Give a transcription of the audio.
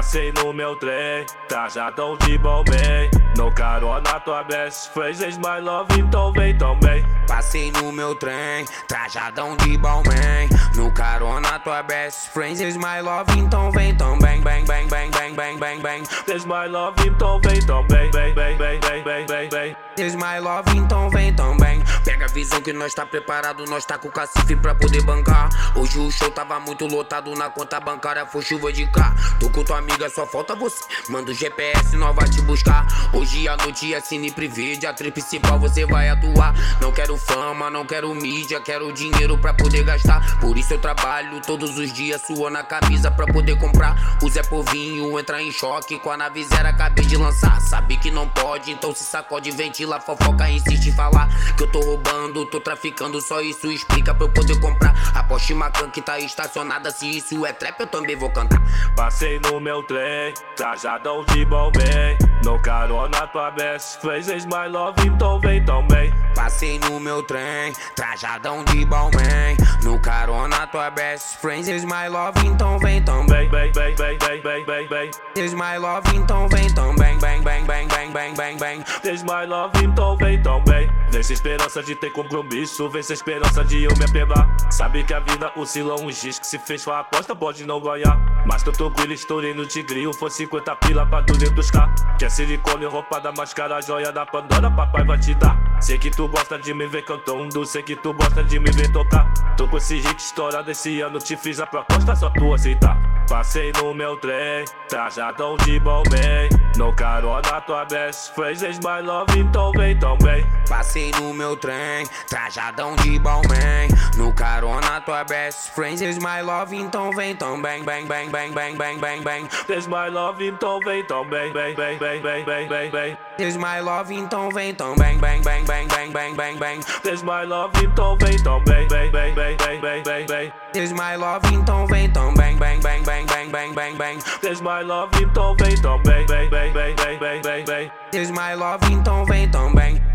Passei no meu trem, trajadão de bem. No carona tua best friends, my love, então vem também. Passei no meu trem, trajadão de bem. No tua best friends, my love, então vem também. Bang, bang, bang, bang, bang, bang, bang. There's my love, então vem também. Bang, bang, bang, bang, bang, bang, bang. There's my love, então vem também. Pega a visão que nós tá preparado, nós tá com o cacife pra poder bancar. Hoje o show tava muito lotado, na conta bancária foi chuva de cá. Tô com tua amiga, só falta você. Manda o GPS, nós vai te buscar. Hoje a noite é cine privê, a trip principal você vai atuar. Não quero fama, não quero mídia, quero dinheiro pra poder gastar. Por isso eu trabalho todos os dias, suando a camisa pra poder comprar. O Zé Povinho entra em choque com a nave zero, acabei de lançar. Sabe que não pode, então se sacode, ventila, fofoca, insiste em falar. Que eu tô roubando, tô traficando, só isso explica pra eu poder comprar. A Porsche Macan que tá estacionada, se isso é trap, eu também vou cantar. Passei no meu trem, trajadão de bem. No carona tua best friends, my love, então vem também. Passei no meu trem, trajadão de bem. No carona tua best friends, is my love, então vem também. Bang, bang, bang, bang, bang, bang, bang. Is my love, então vem também. Bang, my love, então vem também. Nessa esperança de ter compromisso, vem essa esperança de eu me apegar. Sabe que a vida oscila um giz que se fez sua aposta, pode não ganhar. Mas tô tranquilo, estourei no tigrinho, foi 50 pila pra 200k. Quer silicone, roupa da máscara, joia da Pandora, papai vai te dar. Sei que tu gosta de me ver cantando, sei que tu gosta de me ver tocar. Tô com esse hit estourado esse ano, te fiz a proposta, só tu aceitar. Passei no meu trem, trajadão de bom No carona tua best friends, my love, então vem também. Passei no meu trem, trajadão de bem. No carona tua best friends, my love, então vem também. Bang, bang, bang, bang, bang, bang, bang. There's my love, então vem também. Bang, bang, bang, bang, bang, bang, bang. There's my love, então vem também. Bang, bang, bang, bang, bang, bang, bang. There's my love, então vem também. Bang, bang, bang, bang, bang, bang, bang. There's my love, então vem também. Bang, bang, bang, bang, bang, bang, bang. There's my love, então vem também. Bang, bang, bang, bang, bang, bang, bang. There's my love, então vem também.